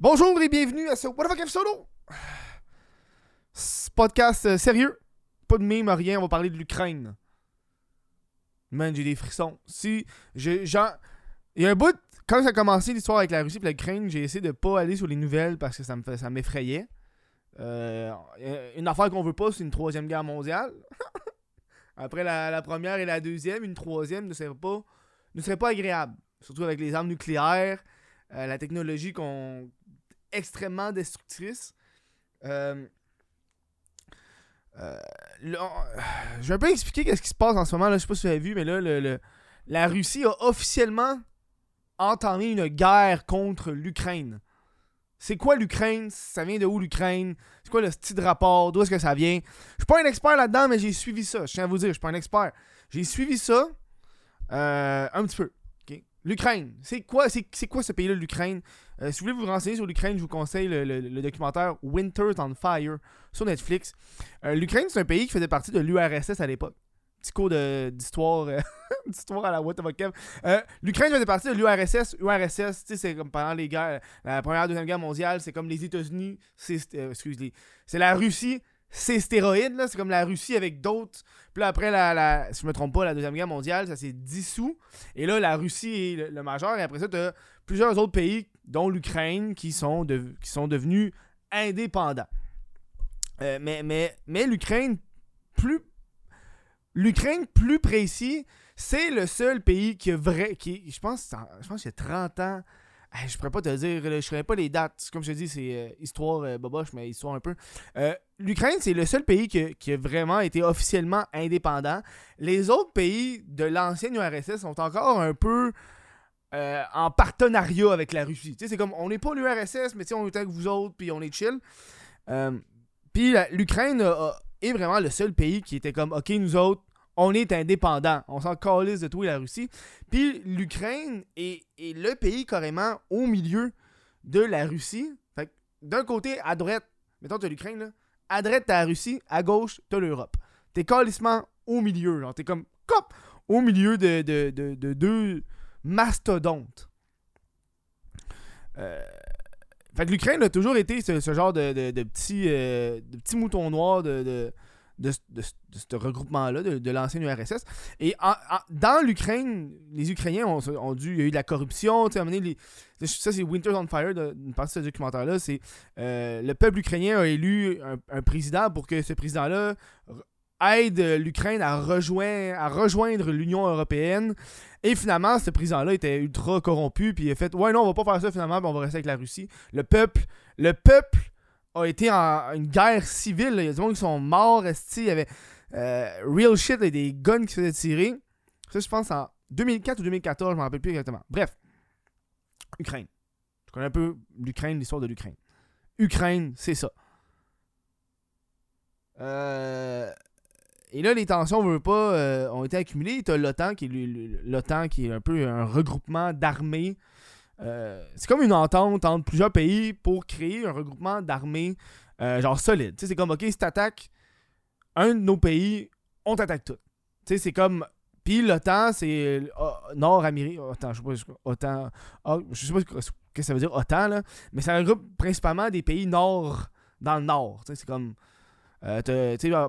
Bonjour et bienvenue à ce What the fuck solo? Podcast euh, sérieux, pas de mime, rien, on va parler de l'Ukraine. Man, j'ai des frissons. Si, j'ai, genre, il y a un bout, quand ça a commencé l'histoire avec la Russie et l'Ukraine, j'ai essayé de pas aller sur les nouvelles parce que ça me ça m'effrayait. Euh, une affaire qu'on veut pas, c'est une troisième guerre mondiale. Après la, la, première et la deuxième, une troisième ne serait pas, ne serait pas agréable. Surtout avec les armes nucléaires, euh, la technologie qu'on extrêmement destructrice. Euh, euh, je vais un peu expliquer qu'est-ce qui se passe en ce moment. Là. Je sais pas si vous avez vu, mais là, la Russie a officiellement entamé une guerre contre l'Ukraine. C'est quoi l'Ukraine? Ça vient de où l'Ukraine? C'est quoi le style de rapport? D'où est-ce que ça vient? Je suis pas un expert là-dedans, mais j'ai suivi ça. Je tiens à vous dire, je suis pas un expert. J'ai suivi ça euh, un petit peu. L'Ukraine. C'est quoi, c'est, quoi ce pays-là, l'Ukraine? Euh, si vous voulez vous renseigner sur l'Ukraine, je vous conseille le, documentaire Winters on Fire sur Netflix. Euh, L'Ukraine, c'est un pays qui faisait partie de l'URSS à l'époque. Petit cours d'histoire, euh, d'histoire à la euh, L'Ukraine faisait partie de l'URSS. URSS, c'est comme pendant les guerres, la première deuxième guerre mondiale, c'est comme les États-Unis, c'est, excusez, c'est la Russie, c'est stéroïde, là. C'est comme la Russie avec d'autres. Puis là, après, la, si je me trompe pas, la Deuxième Guerre mondiale, ça s'est dissous. Et là, la Russie est le, majeur. Et après ça, tu as plusieurs autres pays, dont l'Ukraine, qui, sont qui sont devenus indépendants. Euh, mais mais, mais l'Ukraine, plus. L'Ukraine, plus précis, c'est le seul pays qui a vrai. Qui, je pense, je pense qu'il y a 30 ans je pourrais pas te dire, je ne connais pas les dates. Comme je te dis, c'est euh, histoire euh, boboche, mais histoire un peu. Euh, L'Ukraine, c'est le seul pays qui, a vraiment été officiellement indépendant. Les autres pays de l'ancienne URSS sont encore un peu en partenariat avec la Russie. C'est comme, on n'est pas l'URSS, mais on est avec vous autres, puis on est chill. puis l'Ukraine est vraiment le seul pays qui était comme, ok, nous autres, on est indépendant. On s'en calisse de tout et la Russie. Puis l'Ukraine est, le pays carrément au milieu de la Russie. Fait d'un côté, à droite, mettons, t'as l'Ukraine, là. À droite, t'as la Russie. À gauche, t'as l'Europe. T'es calissement au milieu. Genre, t'es comme, cop, au milieu de, de, deux mastodontes. Euh, fait que l'Ukraine a toujours été ce, genre de, petit, euh, de mouton noir de, de, ce regroupement-là, de, l'ancienne URSS. Et dans l'Ukraine, les Ukrainiens ont, dû. Il y a eu de la corruption. ça, c'est Winter on Fire, une partie de ce documentaire-là. C'est euh, le peuple ukrainien a élu un, président pour que ce président-là aide l'Ukraine à, rejoindre, à rejoindre l'Union européenne. Et finalement, ce président-là était ultra corrompu. Puis il a fait Ouais, non, on va pas faire ça finalement, on va rester avec la Russie. Le peuple, le peuple a été en une guerre civile. Il y a des gens qui sont morts. Il y avait euh, real shit, et des guns qui se faisaient tirer. Ça, je pense en 2004 ou 2014, je ne me rappelle plus exactement. Bref, Ukraine. Je connais un peu l'Ukraine, l'histoire de l'Ukraine. Ukraine, c'est ça. Euh, et là, les tensions, on veut pas, euh, ont été accumulées. Tu as l'OTAN, qui l'OTAN, qui est un peu un regroupement d'armées euh, c'est comme une entente entre plusieurs pays pour créer un regroupement d'armées euh, genre solide. c'est comme, ok, si t'attaques un de nos pays, on t'attaque tout. c'est comme. Puis l'OTAN, c'est euh, Nord-Amérique. OTAN, je sais pas. OTAN. Ah, je sais pas ce que ça veut dire OTAN, là. Mais ça regroupe principalement des pays nord dans le nord. c'est comme.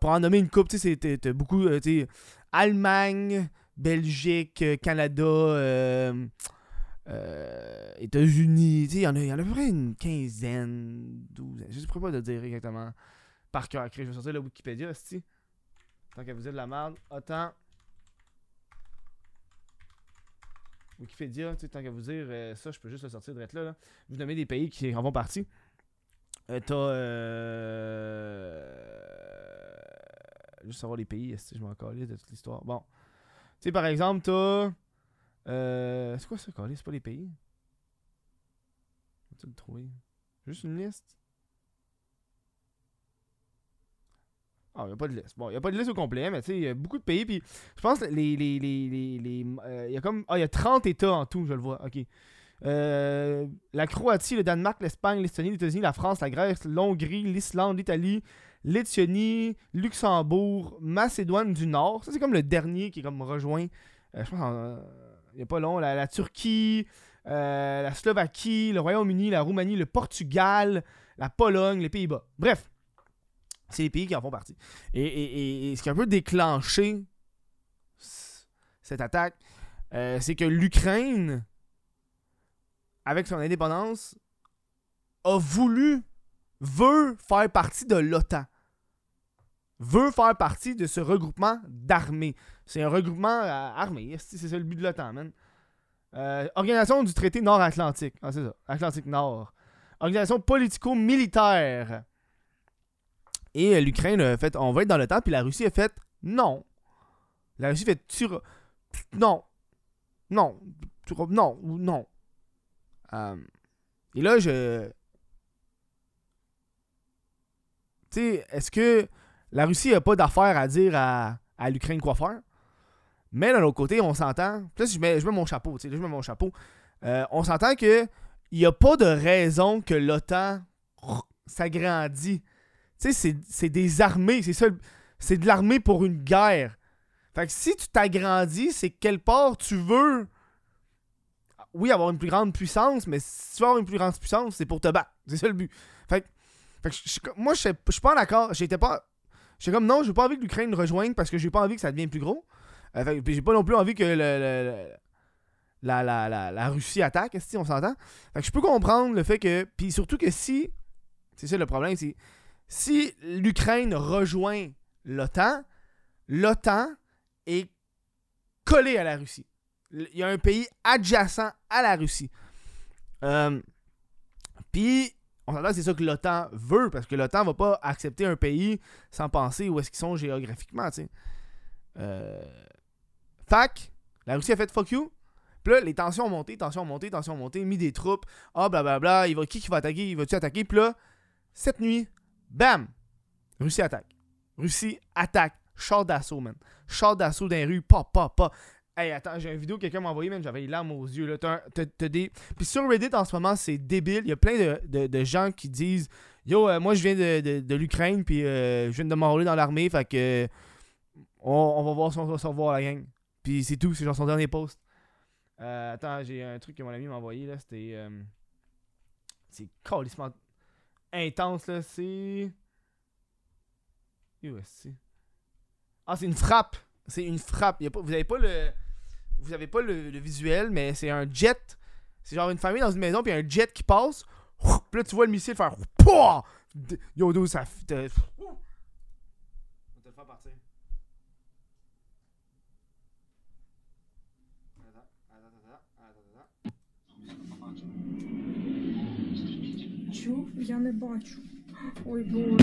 pour en nommer une coupe, t'as beaucoup. Allemagne, Belgique, Canada. Euh, États-Unis, il y, en a, y en a à peu près une quinzaine, douzaine. Je ne pourrais pas te dire exactement par cœur. Je vais sortir le Wikipédia, aussi. Tant qu'à vous dire de la merde, autant. Wikipédia, tant qu'à vous dire euh, ça, je peux juste le sortir de là, là. Vous nommez des pays qui en font partie. Euh, T'as. Euh... Juste savoir les pays, si je m'en calais de toute l'histoire. Bon. Tu sais, par exemple, t'as. Euh, c'est quoi ça, C'est pas les pays? tu le trouver? Juste une liste? Ah, il n'y a pas de liste. Bon, il n'y a pas de liste au complet, mais tu sais, il y a beaucoup de pays. Puis je pense les. les, les, les, euh, y a comme. Ah, il y a 30 États en tout, je le vois. Ok. Euh, la Croatie, le Danemark, l'Espagne, l'Estonie, les la France, la Grèce, l'Hongrie, l'Islande, l'Italie, l'Éthiopie, Luxembourg, Macédoine du Nord. Ça, c'est comme le dernier qui est comme rejoint. je pense en, il n'y pas long, la, Turquie, euh, la Slovaquie, le Royaume-Uni, la Roumanie, le Portugal, la Pologne, les Pays-Bas. Bref, c'est les pays qui en font partie. Et, ce qui a un peu déclenché cette attaque, euh, c'est que l'Ukraine, avec son indépendance, a voulu, veut faire partie de l'OTAN. Veut faire partie de ce regroupement d'armées. C'est un regroupement euh, armé. C'est ça le but de l'OTAN, man. Euh, organisation du traité nord-atlantique. Ah, c'est ça. Atlantique Nord. Organisation politico-militaire. Et euh, l'Ukraine a fait on va être dans temps, puis la Russie a fait non. La Russie fait tu non. Non. Non non. Et là, je. Tu sais, est-ce que la Russie a pas d'affaire à dire à, à l'Ukraine quoi faire? Mais d'un autre côté, on s'entend. Là, je mets, je mets mon chapeau, tu sais, je mets mon chapeau. Euh, on s'entend que il n'y a pas de raison que l'OTAN s'agrandit. Tu sais, c'est des armées, c'est ça. C'est de l'armée pour une guerre. Fait que si tu t'agrandis, c'est quelle part tu veux. Oui, avoir une plus grande puissance, mais si tu veux avoir une plus grande puissance, c'est pour te battre. C'est ça le but. Fait que, moi, je suis pas d'accord. J'étais pas. J'étais comme non, j'ai pas envie que l'Ukraine rejoigne parce que j'ai pas envie que ça devienne plus gros. Euh, j'ai pas non plus envie que le, la, la, la, Russie attaque, si on s'entend? Fait que je peux comprendre le fait que. Puis surtout que si. C'est ça le problème, c'est. Si l'Ukraine rejoint l'OTAN, l'OTAN est collé à la Russie. Il y a un pays adjacent à la Russie. Euh, puis, on s'entend que c'est ça que l'OTAN veut, parce que l'OTAN va pas accepter un pays sans penser où est-ce qu'ils sont géographiquement, tu sais. Euh, La Russie a fait fuck you. Puis là, les tensions ont monté, tensions ont monté, tensions ont monté, mis des troupes. Ah, blablabla, il va, qui qui va attaquer, il va-tu attaquer? Puis là, cette nuit, bam! Russie attaque. Russie attaque. Char d'assaut, man. Char d'assaut dans les rues, pas, pas, pas. Hey, attends, j'ai une vidéo que quelqu'un m'a envoyé, man. J'avais les larmes aux yeux, là. T'as, des... Puis sur Reddit, en ce moment, c'est débile. Il y a plein de, de, gens qui disent Yo, euh, moi, je viens de, de, l'Ukraine, puis euh, je viens de m'enrôler dans l'armée, fait que. On, on, va voir si on va se revoir la gang. Puis c'est tout, c'est genre son dernier post. Euh, attends, j'ai un truc que mon ami m'a envoyé là, c'était. Euh, c'est calissement intense là, c'est. Ah, c'est une frappe! C'est une frappe. Y a pas, vous avez pas le. Vous avez pas le, visuel, mais c'est un jet. C'est genre une famille dans une maison, puis un jet qui passe. Puis là, tu vois le missile faire. Yo, ça. On te le faire partir. я не бачу. Ой, боже.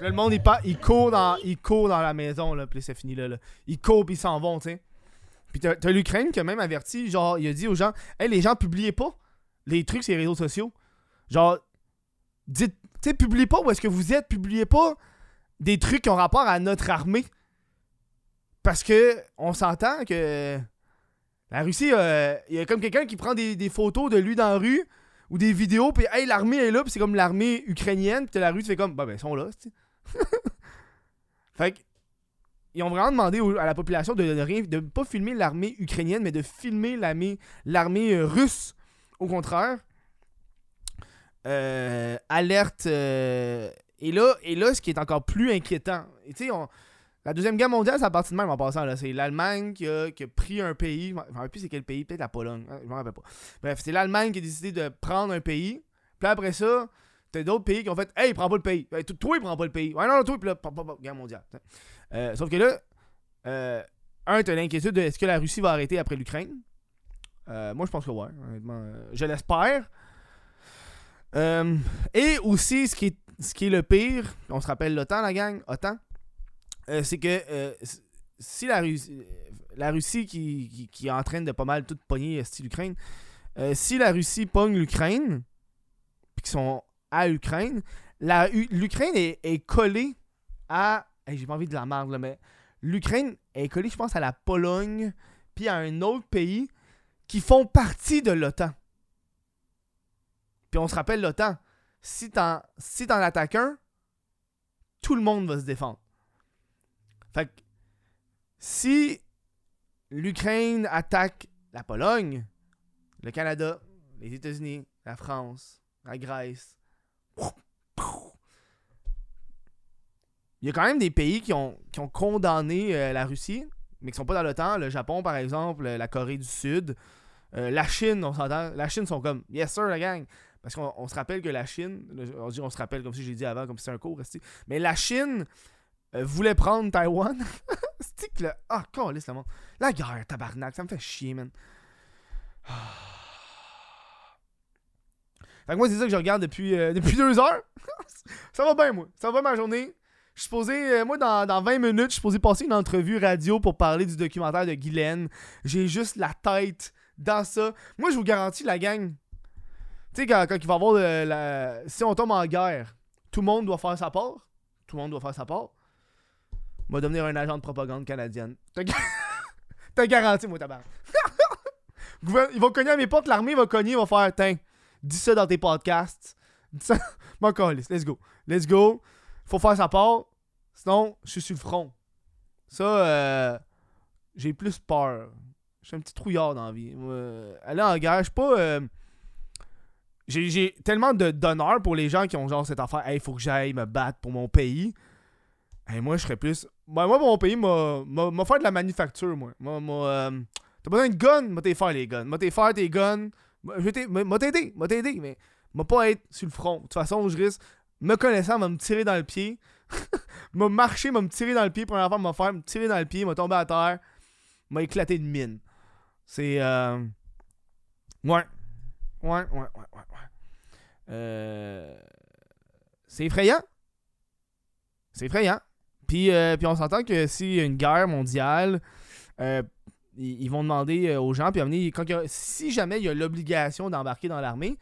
le monde, il, il, court dans, il court dans la maison, là, puis c'est fini là, là. Ils courent, puis ils s'en vont, tu sais. Puis t'as, l'Ukraine qui a même averti, genre, il a dit aux gens, hey, les gens, publiez pas les trucs sur les réseaux sociaux. Genre, dites, tu sais, publiez pas où est-ce que vous êtes, publiez pas des trucs qui ont rapport à notre armée. Parce que on s'entend que la Russie, euh, il y a comme quelqu'un qui prend des, photos de lui dans la rue ou des vidéos, puis hey, l'armée est là, puis c'est comme l'armée ukrainienne, puis la Russie fait comme, bah ben, ils sont là, Fait que, ils ont vraiment demandé à la population de ne rien, pas filmer l'armée ukrainienne, mais de filmer l'armée euh, russe. Au contraire. Euh, alerte. et, là, et là, ce qui est encore plus inquiétant, tu sais, on la Deuxième Guerre mondiale, ça a parti de même en passant. C'est l'Allemagne qui a, pris un pays. Je ne rappelle plus c'est quel pays, peut-être la Pologne. Hein, je ne me rappelle pas. Bref, c'est l'Allemagne qui a décidé de prendre un pays. Puis après ça, t'as d'autres pays qui ont fait Hey, prends pas le pays. Toi, il prend pas le pays. Ouais, non, toi, puis là, pas, pas, guerre mondiale. Euh, sauf que là, euh, un, t'as l'inquiétude de est-ce que la Russie va arrêter après l'Ukraine? Euh, Moi, je pense que ouais, honnêtement. je l'espère. et aussi, ce qui, est, ce qui est le pire, on se rappelle l'OTAN, la gang, OTAN. Euh, c'est que euh, si la Russie, la Russie qui, qui, est en train de pas mal tout pogner style Ukraine, euh, si la Russie pogne l'Ukraine, puis qu'ils sont à l'Ukraine, l'Ukraine est, collée à. J'ai pas envie de la merde, là, mais l'Ukraine est collée, je pense, à la Pologne, puis à un autre pays qui font partie de l'OTAN. Puis on se rappelle l'OTAN. Si t'en si attaques un, tout le monde va se défendre. Fait si l'Ukraine attaque la Pologne, le Canada, les États-Unis, la France, la Grèce, il y a quand même des pays qui ont, qui ont condamné euh, la Russie, mais qui sont pas dans l'OTAN. Le Japon, par exemple, la Corée du Sud, euh, la Chine, on s'entend. La Chine sont comme Yes sir, la gang. Parce qu'on se rappelle que la Chine, on dit on se rappelle comme si j'ai dit avant, comme si c'était un cours, mais la Chine euh, voulait prendre Taïwan. c'est que le. Ah, oh, le monde. La guerre, tabarnak, ça me fait chier, man. Fait que moi, c'est ça que je regarde depuis, euh, depuis deux heures. ça va bien, moi. Ça va ma journée. Je suis supposé, euh, moi, dans, dans, 20 minutes, je suis supposé passer une entrevue radio pour parler du documentaire de Guylaine. J'ai juste la tête dans ça. Moi, je vous garantis, la gang. Tu sais, quand, il va y avoir la. Si on tombe en guerre, tout le monde doit faire sa part. Tout le monde doit faire sa part. Va devenir un agent de propagande canadienne. T'as garanti, moi, tabac. Ils vont cogner à mes portes, l'armée va cogner, ils vont faire Tiens, dis ça dans tes podcasts. Dis ça. Bon, let's go. Let's go. Faut faire sa part. Sinon, je suis sur le front. Ça, euh, j'ai plus peur. Je suis un petit trouillard dans la vie. aller en guerre, je suis pas. Euh, j'ai tellement d'honneur pour les gens qui ont genre cette affaire. Hey, faut que j'aille me battre pour mon pays. Moi, je serais plus. Ben, moi, mon pays m'a fait de la manufacture, moi. Euh, t'as besoin de guns, m'a t'es faire les guns. M'a t'es faire tes guns. M'a t'aider, m'a t'aider, mais m'a pas être sur le front. De toute façon, je risque, me connaissant, m'a me tirer dans le pied. m'a marché, m'a me tirer dans le pied. Première fois, m'a faire me tirer dans le pied, m'a tomber à terre, m'a éclaté de mine. C'est. Euh... Ouais. Ouais, ouais, ouais, ouais, ouais. Euh... C'est effrayant. C'est effrayant. Puis, euh, puis on s'entend que s'il y a une guerre mondiale, euh, ils, vont demander euh, aux gens, puis quand si jamais il y a l'obligation d'embarquer dans l'armée,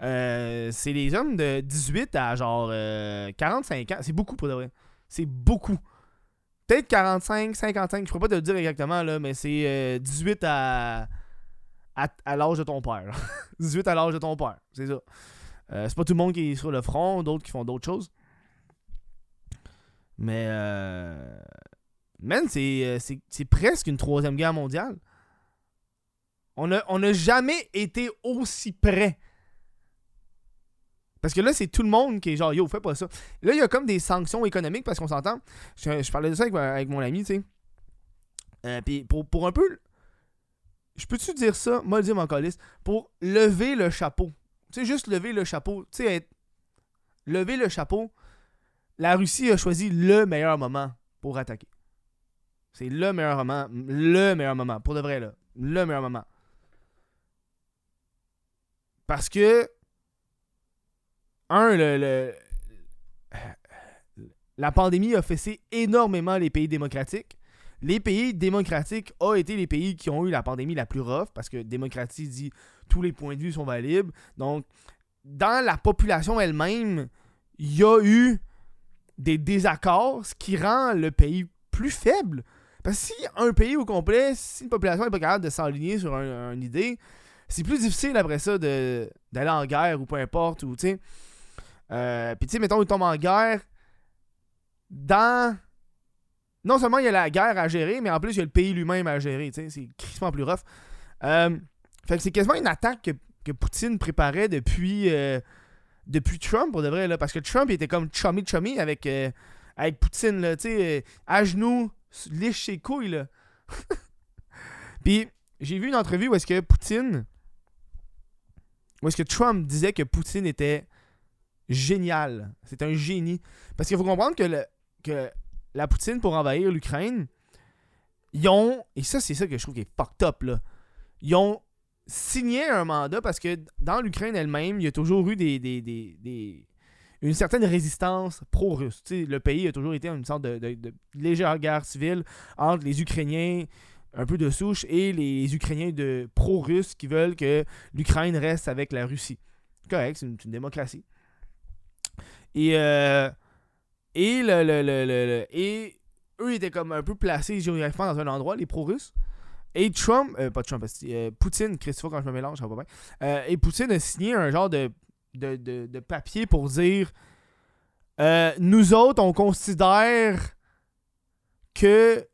c'est les hommes de 18 à genre 45 ans. C'est beaucoup pour de vrai. C'est beaucoup. Peut-être 45, 55, je pourrais pas te le dire exactement, là, mais c'est 18 à, à, l'âge de ton père. 18 à l'âge de ton père, c'est ça. c'est pas tout le monde qui est sur le front, d'autres qui font d'autres choses. Mais, euh, man, euh, c'est presque une troisième guerre mondiale. On n'a on a jamais été aussi près. Parce que là, c'est tout le monde qui est genre, yo, fais pas ça. Là, il y a comme des sanctions économiques parce qu'on s'entend. Je, parlais de ça avec, mon ami, tu sais. Euh, puis pour, pour un peu. Je peux-tu dire ça, moi, le dire mon colis, pour lever le chapeau? Tu sais, juste lever le chapeau. Tu sais, être. Lever le chapeau la Russie a choisi le meilleur moment pour attaquer. C'est le meilleur moment. Le meilleur moment. Pour de vrai, là. Le meilleur moment. Parce que. Un, la pandémie a fessé énormément les pays démocratiques. Les pays démocratiques ont été les pays qui ont eu la pandémie la plus rough parce que démocratie dit tous les points de vue sont valides. Donc, dans la population elle-même, il y a eu des désaccords, ce qui rend le pays plus faible. Parce que si un pays au complet, si une population n'est pas capable de s'aligner sur une idée, c'est plus difficile après ça d'aller en guerre ou peu importe. Ou, euh, Puis, tu sais, mettons, il tombe en guerre, dans. Non seulement il y a la guerre à gérer, mais en plus il y a le pays lui-même à gérer. C'est crissement plus rough. Euh, fait que c'est quasiment une attaque que, que Poutine préparait depuis. Euh, depuis Trump, pour de vrai, là, parce que Trump il était comme chummy chummy avec, euh, avec Poutine, là, tu sais, euh, à genoux, liche ses couilles, là. Puis, j'ai vu une entrevue où est-ce que Poutine, où est-ce que Trump disait que Poutine était génial, c'est un génie. Parce qu'il faut comprendre que, le, que la Poutine, pour envahir l'Ukraine, ils ont, et ça, c'est ça que je trouve qui est fucked up, là, ils ont signer un mandat parce que dans l'Ukraine elle-même, il y a toujours eu des, une certaine résistance pro-russe. Le pays a toujours été une sorte de, légère guerre civile entre les Ukrainiens un peu de souche et les Ukrainiens de pro-russes qui veulent que l'Ukraine reste avec la Russie. Correct, c'est une, démocratie. Et, euh, et, le, et eux étaient comme un peu placés géographiquement dans un endroit, les pro-russes. Et Trump, euh, pas Trump, euh, Poutine, Christophe, quand je me mélange, ça va pas. Euh, et Poutine a signé un genre de, papier pour dire Nous autres, on considère que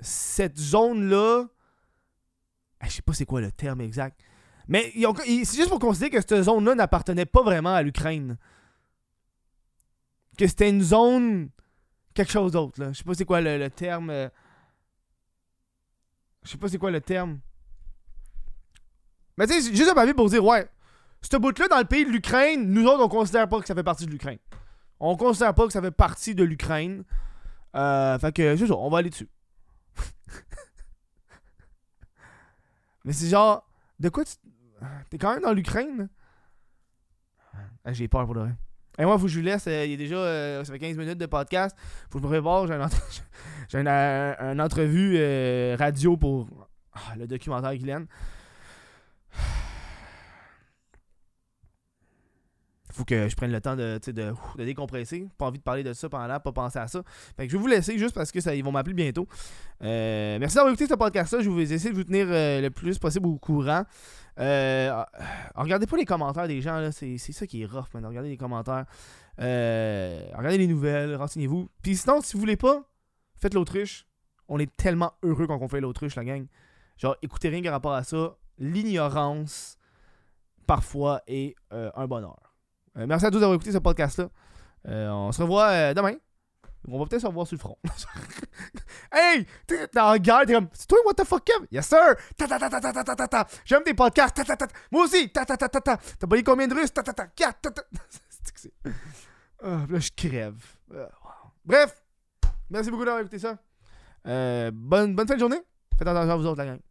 cette zone-là. Je sais pas c'est quoi le terme exact. Mais c'est juste pour considérer que cette zone-là n'appartenait pas vraiment à l'Ukraine. Que c'était une zone. quelque chose d'autre. Je sais pas c'est quoi le, terme. Euh, je sais pas c'est quoi le terme. Mais tu sais, juste un papier pour dire, ouais, ce bout-là dans le pays de l'Ukraine, nous autres, on considère pas que ça fait partie de l'Ukraine. On considère pas que ça fait partie de l'Ukraine. Euh, fait que, c'est ça, on va aller dessus. Mais c'est genre, de quoi tu. T'es quand même dans l'Ukraine? Ah, j'ai peur pour le vrai. Et moi, faut que je vous laisse. Euh, il a déjà. Euh, ça fait 15 minutes de podcast. Faut que je me prépare. J'ai une, un, entrevue euh, radio pour ah, le documentaire Guylaine. Faut que je prenne le temps de, de, décompresser. Pas envie de parler de ça pendant là, pas penser à ça. Fait que je vais vous laisser juste parce que ils vont m'appeler bientôt. Euh, merci d'avoir écouté ce podcast-là. Je vais essayer de vous tenir euh, le plus possible au courant. Euh, regardez pas les commentaires des gens, c'est ça qui est rough, maintenant. Regardez les commentaires. regardez les nouvelles, renseignez-vous. Puis sinon, si vous voulez pas, faites l'autruche. On est tellement heureux quand on fait l'autruche, la gang. Genre, écoutez rien par rapport à ça. L'ignorance, parfois, est un bonheur. Euh, merci à tous d'avoir écouté ce podcast-là. Euh, on se revoit euh, demain. On va peut-être se revoir sur le front. hey! T'es en guerre, t'es comme. C'est toi, what the fuck, Kev? Yes, sir! Ta ta ta ta ta ta ta ta J'aime tes podcasts. Ta ta ta Moi aussi! Ta ta ta ta ta. T'as payé combien de Russes? Ta ta ta. ta ta ta. là, je crève. Bref! Merci beaucoup d'avoir écouté ça. bonne, bonne fin de journée. Faites attention à vous autres, la gang.